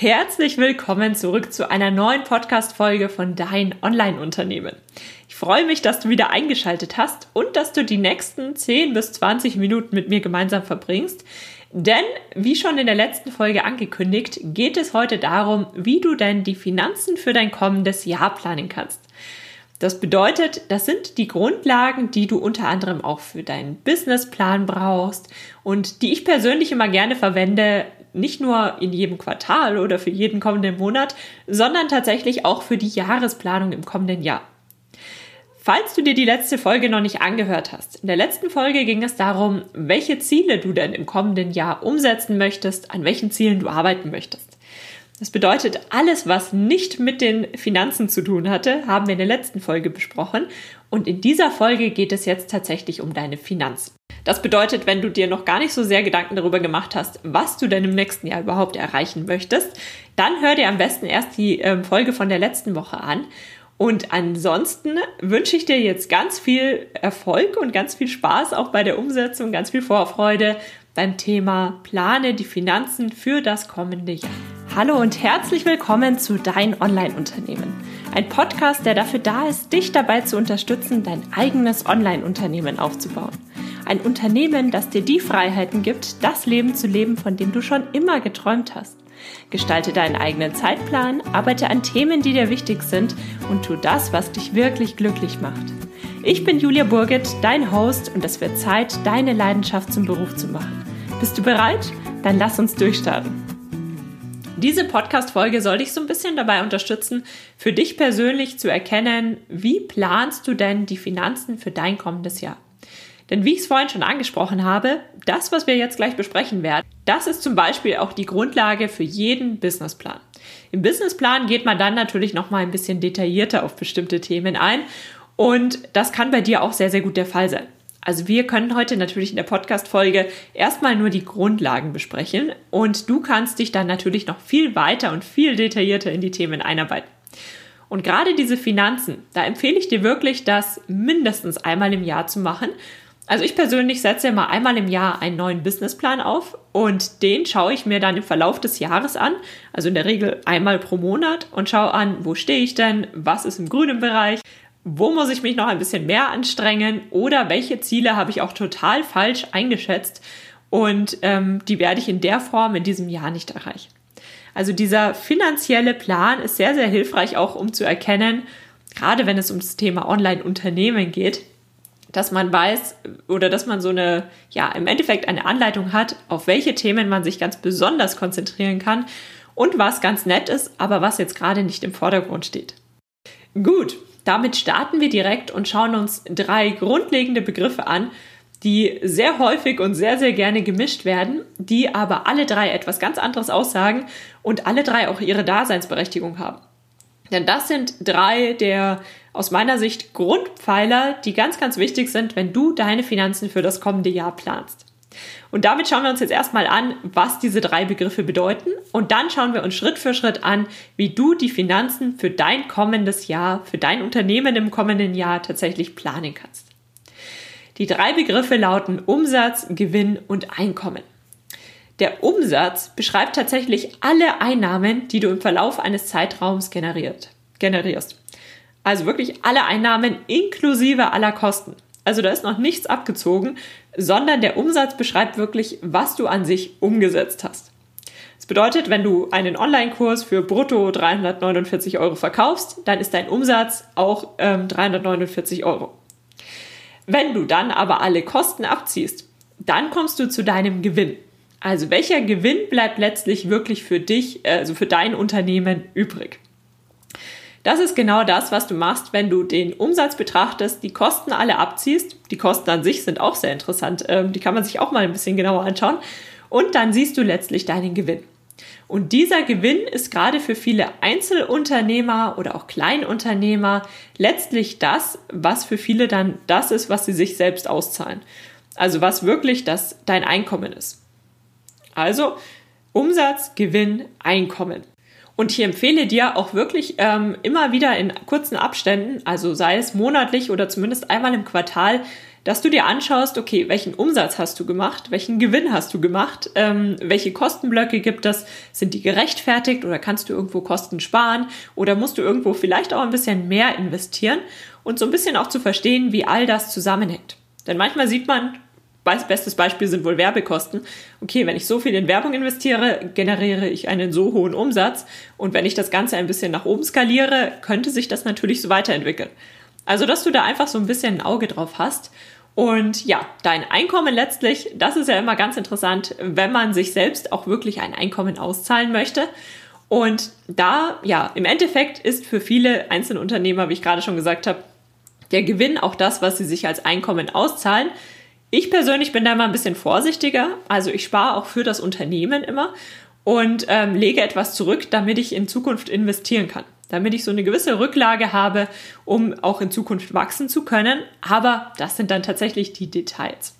Herzlich willkommen zurück zu einer neuen Podcast-Folge von Dein Online-Unternehmen. Ich freue mich, dass du wieder eingeschaltet hast und dass du die nächsten 10 bis 20 Minuten mit mir gemeinsam verbringst. Denn, wie schon in der letzten Folge angekündigt, geht es heute darum, wie du denn die Finanzen für dein kommendes Jahr planen kannst. Das bedeutet, das sind die Grundlagen, die du unter anderem auch für deinen Businessplan brauchst und die ich persönlich immer gerne verwende, nicht nur in jedem Quartal oder für jeden kommenden Monat, sondern tatsächlich auch für die Jahresplanung im kommenden Jahr. Falls du dir die letzte Folge noch nicht angehört hast, in der letzten Folge ging es darum, welche Ziele du denn im kommenden Jahr umsetzen möchtest, an welchen Zielen du arbeiten möchtest. Das bedeutet, alles, was nicht mit den Finanzen zu tun hatte, haben wir in der letzten Folge besprochen. Und in dieser Folge geht es jetzt tatsächlich um deine Finanzen. Das bedeutet, wenn du dir noch gar nicht so sehr Gedanken darüber gemacht hast, was du denn im nächsten Jahr überhaupt erreichen möchtest, dann hör dir am besten erst die äh, Folge von der letzten Woche an. Und ansonsten wünsche ich dir jetzt ganz viel Erfolg und ganz viel Spaß auch bei der Umsetzung, ganz viel Vorfreude beim Thema Plane die Finanzen für das kommende Jahr. Hallo und herzlich willkommen zu Dein Online-Unternehmen. Ein Podcast, der dafür da ist, dich dabei zu unterstützen, dein eigenes Online-Unternehmen aufzubauen. Ein Unternehmen, das dir die Freiheiten gibt, das Leben zu leben, von dem du schon immer geträumt hast. Gestalte deinen eigenen Zeitplan, arbeite an Themen, die dir wichtig sind und tu das, was dich wirklich glücklich macht. Ich bin Julia Burget, dein Host und es wird Zeit, deine Leidenschaft zum Beruf zu machen. Bist du bereit? Dann lass uns durchstarten. Diese Podcast-Folge soll dich so ein bisschen dabei unterstützen, für dich persönlich zu erkennen, wie planst du denn die Finanzen für dein kommendes Jahr? Denn wie ich es vorhin schon angesprochen habe, das, was wir jetzt gleich besprechen werden, das ist zum Beispiel auch die Grundlage für jeden Businessplan. Im Businessplan geht man dann natürlich noch mal ein bisschen detaillierter auf bestimmte Themen ein und das kann bei dir auch sehr, sehr gut der Fall sein. Also wir können heute natürlich in der Podcast-Folge erstmal nur die Grundlagen besprechen und du kannst dich dann natürlich noch viel weiter und viel detaillierter in die Themen einarbeiten. Und gerade diese Finanzen, da empfehle ich dir wirklich, das mindestens einmal im Jahr zu machen. Also ich persönlich setze immer einmal im Jahr einen neuen Businessplan auf und den schaue ich mir dann im Verlauf des Jahres an, also in der Regel einmal pro Monat und schaue an, wo stehe ich denn, was ist im grünen Bereich, wo muss ich mich noch ein bisschen mehr anstrengen oder welche Ziele habe ich auch total falsch eingeschätzt und ähm, die werde ich in der Form in diesem Jahr nicht erreichen. Also dieser finanzielle Plan ist sehr, sehr hilfreich auch, um zu erkennen, gerade wenn es um das Thema Online-Unternehmen geht, dass man weiß oder dass man so eine, ja, im Endeffekt eine Anleitung hat, auf welche Themen man sich ganz besonders konzentrieren kann und was ganz nett ist, aber was jetzt gerade nicht im Vordergrund steht. Gut, damit starten wir direkt und schauen uns drei grundlegende Begriffe an, die sehr häufig und sehr, sehr gerne gemischt werden, die aber alle drei etwas ganz anderes aussagen und alle drei auch ihre Daseinsberechtigung haben. Denn das sind drei der aus meiner Sicht Grundpfeiler, die ganz, ganz wichtig sind, wenn du deine Finanzen für das kommende Jahr planst. Und damit schauen wir uns jetzt erstmal an, was diese drei Begriffe bedeuten. Und dann schauen wir uns Schritt für Schritt an, wie du die Finanzen für dein kommendes Jahr, für dein Unternehmen im kommenden Jahr tatsächlich planen kannst. Die drei Begriffe lauten Umsatz, Gewinn und Einkommen. Der Umsatz beschreibt tatsächlich alle Einnahmen, die du im Verlauf eines Zeitraums generiert, generierst. Also wirklich alle Einnahmen inklusive aller Kosten. Also da ist noch nichts abgezogen, sondern der Umsatz beschreibt wirklich, was du an sich umgesetzt hast. Das bedeutet, wenn du einen Online-Kurs für brutto 349 Euro verkaufst, dann ist dein Umsatz auch ähm, 349 Euro. Wenn du dann aber alle Kosten abziehst, dann kommst du zu deinem Gewinn. Also welcher Gewinn bleibt letztlich wirklich für dich, also für dein Unternehmen übrig? Das ist genau das, was du machst, wenn du den Umsatz betrachtest, die Kosten alle abziehst. Die Kosten an sich sind auch sehr interessant. Ähm, die kann man sich auch mal ein bisschen genauer anschauen. Und dann siehst du letztlich deinen Gewinn. Und dieser Gewinn ist gerade für viele Einzelunternehmer oder auch Kleinunternehmer letztlich das, was für viele dann das ist, was sie sich selbst auszahlen. Also was wirklich das dein Einkommen ist. Also Umsatz, Gewinn, Einkommen. Und ich empfehle dir auch wirklich ähm, immer wieder in kurzen Abständen, also sei es monatlich oder zumindest einmal im Quartal, dass du dir anschaust, okay, welchen Umsatz hast du gemacht, welchen Gewinn hast du gemacht, ähm, welche Kostenblöcke gibt es, sind die gerechtfertigt oder kannst du irgendwo Kosten sparen oder musst du irgendwo vielleicht auch ein bisschen mehr investieren und so ein bisschen auch zu verstehen, wie all das zusammenhängt. Denn manchmal sieht man, bestes Beispiel sind wohl Werbekosten. Okay, wenn ich so viel in Werbung investiere, generiere ich einen so hohen Umsatz und wenn ich das Ganze ein bisschen nach oben skaliere, könnte sich das natürlich so weiterentwickeln. Also, dass du da einfach so ein bisschen ein Auge drauf hast. Und ja, dein Einkommen letztlich, das ist ja immer ganz interessant, wenn man sich selbst auch wirklich ein Einkommen auszahlen möchte. Und da, ja, im Endeffekt ist für viele Einzelunternehmer, wie ich gerade schon gesagt habe, der Gewinn auch das, was sie sich als Einkommen auszahlen. Ich persönlich bin da immer ein bisschen vorsichtiger. Also ich spare auch für das Unternehmen immer und ähm, lege etwas zurück, damit ich in Zukunft investieren kann damit ich so eine gewisse Rücklage habe, um auch in Zukunft wachsen zu können. Aber das sind dann tatsächlich die Details.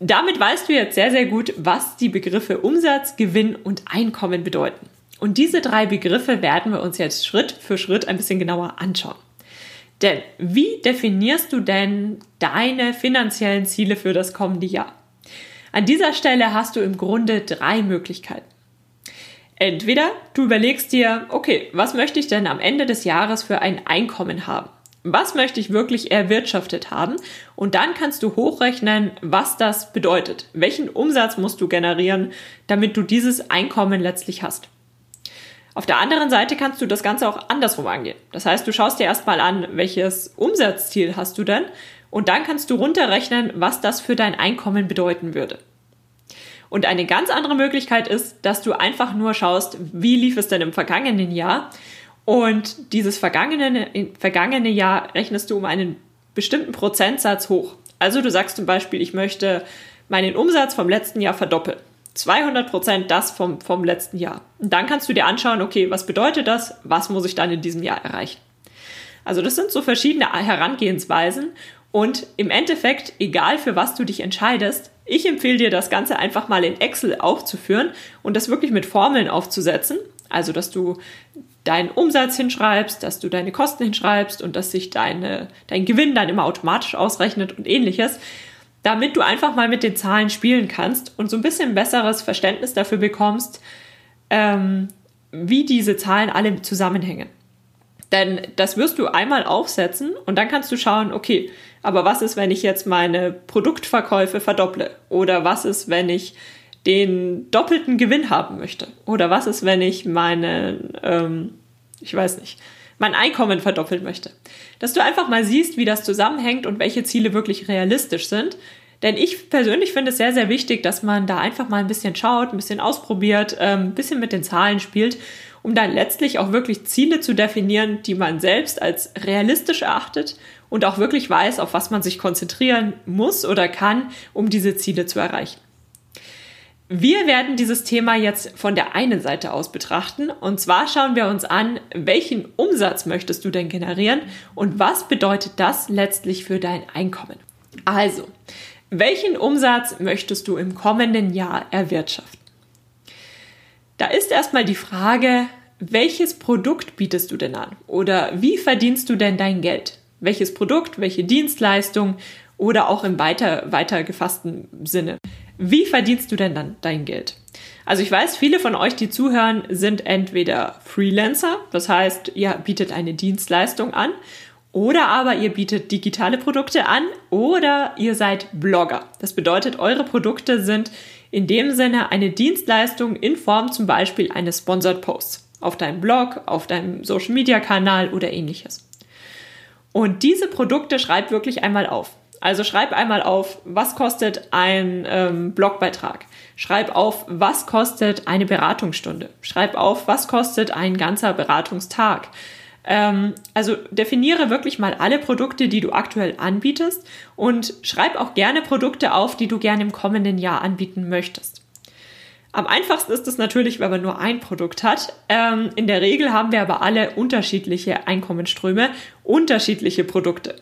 Damit weißt du jetzt sehr, sehr gut, was die Begriffe Umsatz, Gewinn und Einkommen bedeuten. Und diese drei Begriffe werden wir uns jetzt Schritt für Schritt ein bisschen genauer anschauen. Denn wie definierst du denn deine finanziellen Ziele für das kommende Jahr? An dieser Stelle hast du im Grunde drei Möglichkeiten. Entweder du überlegst dir, okay, was möchte ich denn am Ende des Jahres für ein Einkommen haben? Was möchte ich wirklich erwirtschaftet haben? Und dann kannst du hochrechnen, was das bedeutet. Welchen Umsatz musst du generieren, damit du dieses Einkommen letztlich hast? Auf der anderen Seite kannst du das Ganze auch andersrum angehen. Das heißt, du schaust dir erstmal an, welches Umsatzziel hast du denn? Und dann kannst du runterrechnen, was das für dein Einkommen bedeuten würde. Und eine ganz andere Möglichkeit ist, dass du einfach nur schaust, wie lief es denn im vergangenen Jahr? Und dieses vergangene, vergangene Jahr rechnest du um einen bestimmten Prozentsatz hoch. Also du sagst zum Beispiel, ich möchte meinen Umsatz vom letzten Jahr verdoppeln. 200 Prozent das vom, vom letzten Jahr. Und dann kannst du dir anschauen, okay, was bedeutet das? Was muss ich dann in diesem Jahr erreichen? Also das sind so verschiedene Herangehensweisen und im Endeffekt, egal für was du dich entscheidest, ich empfehle dir, das Ganze einfach mal in Excel aufzuführen und das wirklich mit Formeln aufzusetzen. Also, dass du deinen Umsatz hinschreibst, dass du deine Kosten hinschreibst und dass sich deine, dein Gewinn dann immer automatisch ausrechnet und ähnliches, damit du einfach mal mit den Zahlen spielen kannst und so ein bisschen besseres Verständnis dafür bekommst, ähm, wie diese Zahlen alle zusammenhängen. Denn das wirst du einmal aufsetzen und dann kannst du schauen, okay, aber was ist, wenn ich jetzt meine Produktverkäufe verdopple? Oder was ist, wenn ich den doppelten Gewinn haben möchte? Oder was ist, wenn ich meine, ähm, ich weiß nicht, mein Einkommen verdoppeln möchte? Dass du einfach mal siehst, wie das zusammenhängt und welche Ziele wirklich realistisch sind. Denn ich persönlich finde es sehr, sehr wichtig, dass man da einfach mal ein bisschen schaut, ein bisschen ausprobiert, ähm, ein bisschen mit den Zahlen spielt um dann letztlich auch wirklich Ziele zu definieren, die man selbst als realistisch erachtet und auch wirklich weiß, auf was man sich konzentrieren muss oder kann, um diese Ziele zu erreichen. Wir werden dieses Thema jetzt von der einen Seite aus betrachten. Und zwar schauen wir uns an, welchen Umsatz möchtest du denn generieren und was bedeutet das letztlich für dein Einkommen. Also, welchen Umsatz möchtest du im kommenden Jahr erwirtschaften? Da ist erstmal die Frage, welches Produkt bietest du denn an? Oder wie verdienst du denn dein Geld? Welches Produkt, welche Dienstleistung oder auch im weiter, weiter gefassten Sinne? Wie verdienst du denn dann dein Geld? Also ich weiß, viele von euch, die zuhören, sind entweder Freelancer, das heißt, ihr bietet eine Dienstleistung an, oder aber ihr bietet digitale Produkte an, oder ihr seid Blogger. Das bedeutet, eure Produkte sind in dem Sinne eine Dienstleistung in Form zum Beispiel eines Sponsored Posts auf deinem Blog, auf deinem Social Media Kanal oder ähnliches. Und diese Produkte schreib wirklich einmal auf. Also schreib einmal auf, was kostet ein ähm, Blogbeitrag. Schreib auf, was kostet eine Beratungsstunde. Schreib auf, was kostet ein ganzer Beratungstag. Ähm, also definiere wirklich mal alle Produkte, die du aktuell anbietest und schreib auch gerne Produkte auf, die du gerne im kommenden Jahr anbieten möchtest. Am einfachsten ist es natürlich, wenn man nur ein Produkt hat. Ähm, in der Regel haben wir aber alle unterschiedliche Einkommensströme, unterschiedliche Produkte.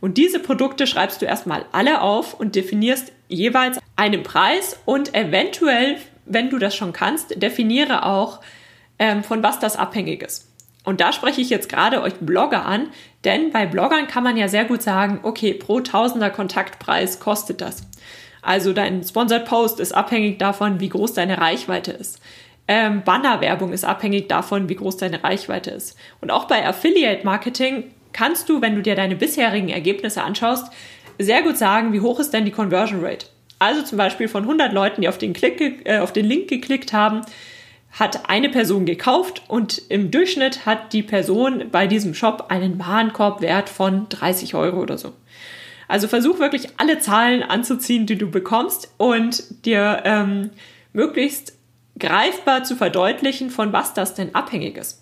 Und diese Produkte schreibst du erstmal alle auf und definierst jeweils einen Preis und eventuell, wenn du das schon kannst, definiere auch, ähm, von was das abhängig ist. Und da spreche ich jetzt gerade euch Blogger an, denn bei Bloggern kann man ja sehr gut sagen, okay, pro Tausender Kontaktpreis kostet das. Also dein Sponsored Post ist abhängig davon, wie groß deine Reichweite ist. Ähm, Bannerwerbung ist abhängig davon, wie groß deine Reichweite ist. Und auch bei Affiliate Marketing kannst du, wenn du dir deine bisherigen Ergebnisse anschaust, sehr gut sagen, wie hoch ist denn die Conversion Rate. Also zum Beispiel von 100 Leuten, die auf den, Klick, äh, auf den Link geklickt haben, hat eine Person gekauft und im Durchschnitt hat die Person bei diesem Shop einen Warenkorbwert von 30 Euro oder so. Also versuch wirklich alle Zahlen anzuziehen, die du bekommst und dir ähm, möglichst greifbar zu verdeutlichen, von was das denn abhängig ist.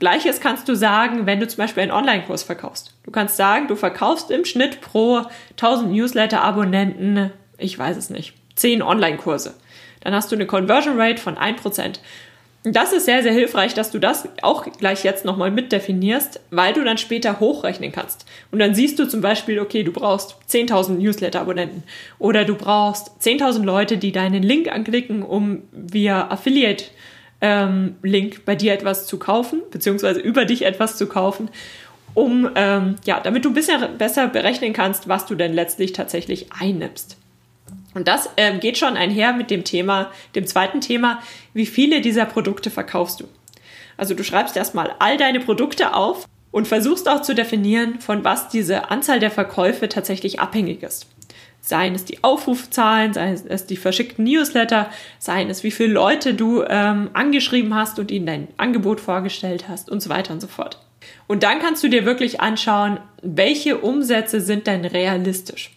Gleiches kannst du sagen, wenn du zum Beispiel einen Online-Kurs verkaufst. Du kannst sagen, du verkaufst im Schnitt pro 1000 Newsletter-Abonnenten, ich weiß es nicht, 10 Online-Kurse. Dann hast du eine Conversion Rate von 1%. Das ist sehr, sehr hilfreich, dass du das auch gleich jetzt nochmal mitdefinierst, weil du dann später hochrechnen kannst. Und dann siehst du zum Beispiel, okay, du brauchst 10.000 Newsletter-Abonnenten oder du brauchst 10.000 Leute, die deinen Link anklicken, um via Affiliate ähm, Link bei dir etwas zu kaufen, beziehungsweise über dich etwas zu kaufen, um, ähm, ja, damit du ein bisschen besser berechnen kannst, was du denn letztlich tatsächlich einnimmst. Und das ähm, geht schon einher mit dem Thema, dem zweiten Thema, wie viele dieser Produkte verkaufst du. Also du schreibst erstmal all deine Produkte auf und versuchst auch zu definieren, von was diese Anzahl der Verkäufe tatsächlich abhängig ist. Seien es die Aufrufzahlen, seien es die verschickten Newsletter, seien es wie viele Leute du ähm, angeschrieben hast und ihnen dein Angebot vorgestellt hast und so weiter und so fort. Und dann kannst du dir wirklich anschauen, welche Umsätze sind denn realistisch.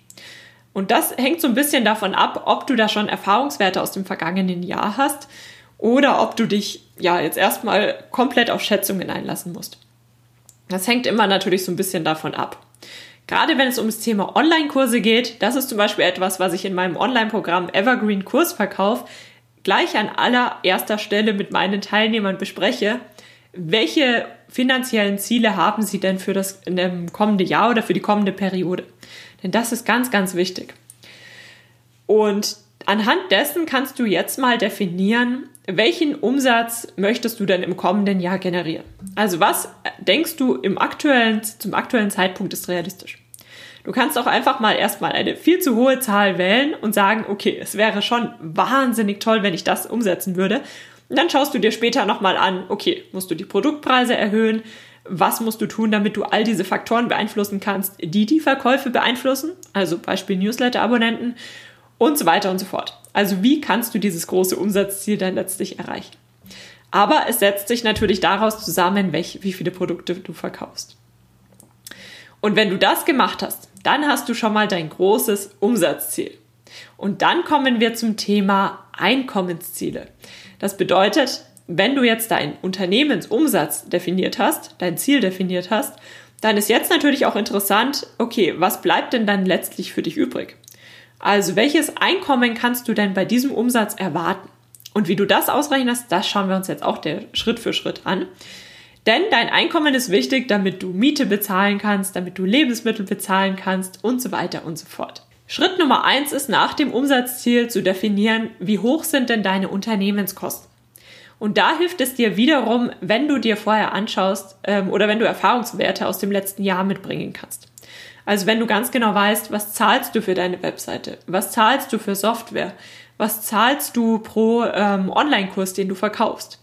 Und das hängt so ein bisschen davon ab, ob du da schon Erfahrungswerte aus dem vergangenen Jahr hast oder ob du dich ja jetzt erstmal komplett auf Schätzungen einlassen musst. Das hängt immer natürlich so ein bisschen davon ab. Gerade wenn es um das Thema Online-Kurse geht, das ist zum Beispiel etwas, was ich in meinem Online-Programm Evergreen Kursverkauf gleich an allererster Stelle mit meinen Teilnehmern bespreche. Welche finanziellen Ziele haben sie denn für das kommende Jahr oder für die kommende Periode? Denn das ist ganz, ganz wichtig. Und anhand dessen kannst du jetzt mal definieren, welchen Umsatz möchtest du denn im kommenden Jahr generieren? Also was denkst du im aktuellen, zum aktuellen Zeitpunkt ist realistisch? Du kannst auch einfach mal erstmal eine viel zu hohe Zahl wählen und sagen, okay, es wäre schon wahnsinnig toll, wenn ich das umsetzen würde. Und dann schaust du dir später nochmal an, okay, musst du die Produktpreise erhöhen? was musst du tun, damit du all diese Faktoren beeinflussen kannst, die die Verkäufe beeinflussen, also Beispiel Newsletter-Abonnenten und so weiter und so fort. Also wie kannst du dieses große Umsatzziel dann letztlich erreichen? Aber es setzt sich natürlich daraus zusammen, welche, wie viele Produkte du verkaufst. Und wenn du das gemacht hast, dann hast du schon mal dein großes Umsatzziel. Und dann kommen wir zum Thema Einkommensziele. Das bedeutet, wenn du jetzt deinen Unternehmensumsatz definiert hast, dein Ziel definiert hast, dann ist jetzt natürlich auch interessant, okay, was bleibt denn dann letztlich für dich übrig? Also welches Einkommen kannst du denn bei diesem Umsatz erwarten? Und wie du das ausrechnest, das schauen wir uns jetzt auch der Schritt für Schritt an. Denn dein Einkommen ist wichtig, damit du Miete bezahlen kannst, damit du Lebensmittel bezahlen kannst und so weiter und so fort. Schritt Nummer eins ist nach dem Umsatzziel zu definieren, wie hoch sind denn deine Unternehmenskosten? Und da hilft es dir wiederum, wenn du dir vorher anschaust ähm, oder wenn du Erfahrungswerte aus dem letzten Jahr mitbringen kannst. Also wenn du ganz genau weißt, was zahlst du für deine Webseite, was zahlst du für Software, was zahlst du pro ähm, Online-Kurs, den du verkaufst.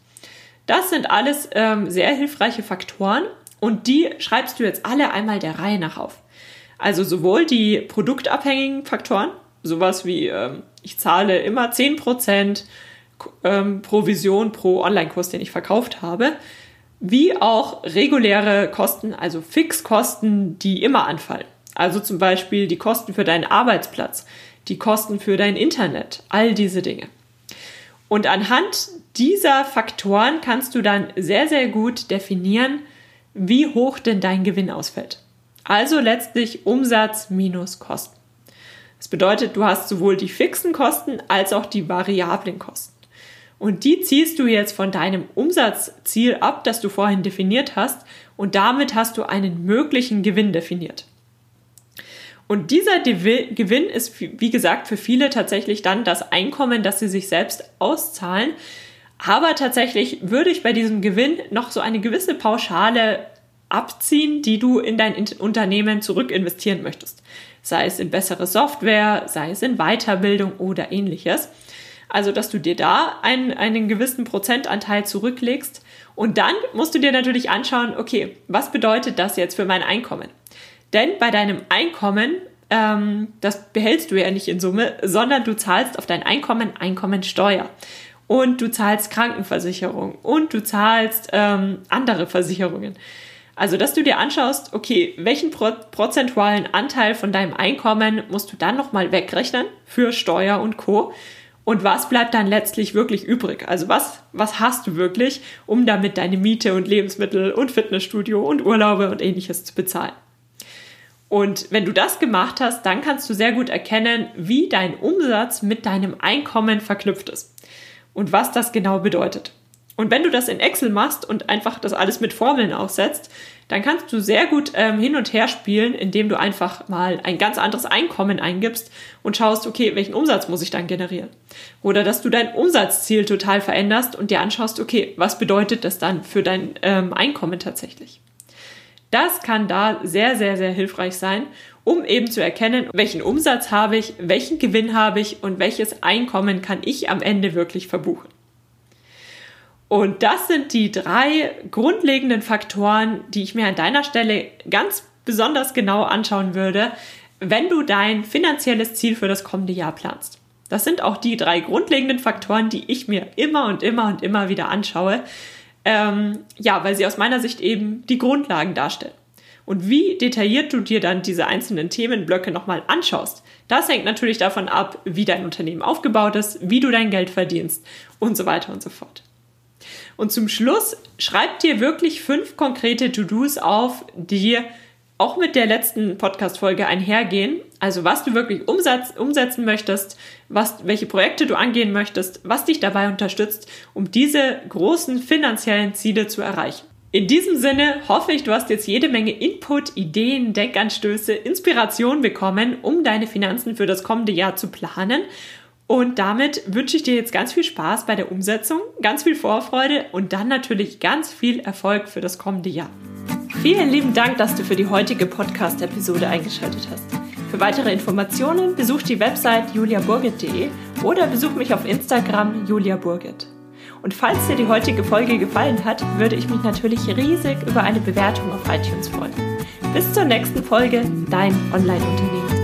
Das sind alles ähm, sehr hilfreiche Faktoren und die schreibst du jetzt alle einmal der Reihe nach auf. Also sowohl die produktabhängigen Faktoren, sowas wie ähm, ich zahle immer 10% ähm, Provision pro Online-Kurs, den ich verkauft habe, wie auch reguläre Kosten, also Fixkosten, die immer anfallen. Also zum Beispiel die Kosten für deinen Arbeitsplatz, die Kosten für dein Internet, all diese Dinge. Und anhand dieser Faktoren kannst du dann sehr, sehr gut definieren, wie hoch denn dein Gewinn ausfällt. Also letztlich Umsatz minus Kosten. Das bedeutet, du hast sowohl die fixen Kosten als auch die variablen Kosten. Und die ziehst du jetzt von deinem Umsatzziel ab, das du vorhin definiert hast. Und damit hast du einen möglichen Gewinn definiert. Und dieser Gewinn ist, wie gesagt, für viele tatsächlich dann das Einkommen, das sie sich selbst auszahlen. Aber tatsächlich würde ich bei diesem Gewinn noch so eine gewisse Pauschale abziehen, die du in dein Unternehmen zurück investieren möchtest. Sei es in bessere Software, sei es in Weiterbildung oder ähnliches. Also, dass du dir da einen, einen gewissen Prozentanteil zurücklegst. Und dann musst du dir natürlich anschauen, okay, was bedeutet das jetzt für mein Einkommen? Denn bei deinem Einkommen, ähm, das behältst du ja nicht in Summe, sondern du zahlst auf dein Einkommen Einkommensteuer. Und du zahlst Krankenversicherung und du zahlst ähm, andere Versicherungen. Also, dass du dir anschaust, okay, welchen pro prozentualen Anteil von deinem Einkommen musst du dann nochmal wegrechnen für Steuer und Co. Und was bleibt dann letztlich wirklich übrig? Also was, was hast du wirklich, um damit deine Miete und Lebensmittel und Fitnessstudio und Urlaube und ähnliches zu bezahlen? Und wenn du das gemacht hast, dann kannst du sehr gut erkennen, wie dein Umsatz mit deinem Einkommen verknüpft ist und was das genau bedeutet. Und wenn du das in Excel machst und einfach das alles mit Formeln aussetzt, dann kannst du sehr gut ähm, hin und her spielen, indem du einfach mal ein ganz anderes Einkommen eingibst und schaust, okay, welchen Umsatz muss ich dann generieren? Oder dass du dein Umsatzziel total veränderst und dir anschaust, okay, was bedeutet das dann für dein ähm, Einkommen tatsächlich? Das kann da sehr, sehr, sehr hilfreich sein, um eben zu erkennen, welchen Umsatz habe ich, welchen Gewinn habe ich und welches Einkommen kann ich am Ende wirklich verbuchen. Und das sind die drei grundlegenden Faktoren, die ich mir an deiner Stelle ganz besonders genau anschauen würde, wenn du dein finanzielles Ziel für das kommende Jahr planst. Das sind auch die drei grundlegenden Faktoren, die ich mir immer und immer und immer wieder anschaue. Ähm, ja, weil sie aus meiner Sicht eben die Grundlagen darstellen. Und wie detailliert du dir dann diese einzelnen Themenblöcke nochmal anschaust, das hängt natürlich davon ab, wie dein Unternehmen aufgebaut ist, wie du dein Geld verdienst und so weiter und so fort. Und zum Schluss schreib dir wirklich fünf konkrete To-Dos auf, die auch mit der letzten Podcast-Folge einhergehen. Also was du wirklich umsatz, umsetzen möchtest, was, welche Projekte du angehen möchtest, was dich dabei unterstützt, um diese großen finanziellen Ziele zu erreichen. In diesem Sinne hoffe ich, du hast jetzt jede Menge Input, Ideen, Denkanstöße, Inspiration bekommen, um deine Finanzen für das kommende Jahr zu planen und damit wünsche ich dir jetzt ganz viel Spaß bei der Umsetzung, ganz viel Vorfreude und dann natürlich ganz viel Erfolg für das kommende Jahr. Vielen lieben Dank, dass du für die heutige Podcast-Episode eingeschaltet hast. Für weitere Informationen besuch die Website juliaburgit.de oder besuch mich auf Instagram juliaburgit. Und falls dir die heutige Folge gefallen hat, würde ich mich natürlich riesig über eine Bewertung auf iTunes freuen. Bis zur nächsten Folge, dein Online-Unternehmen.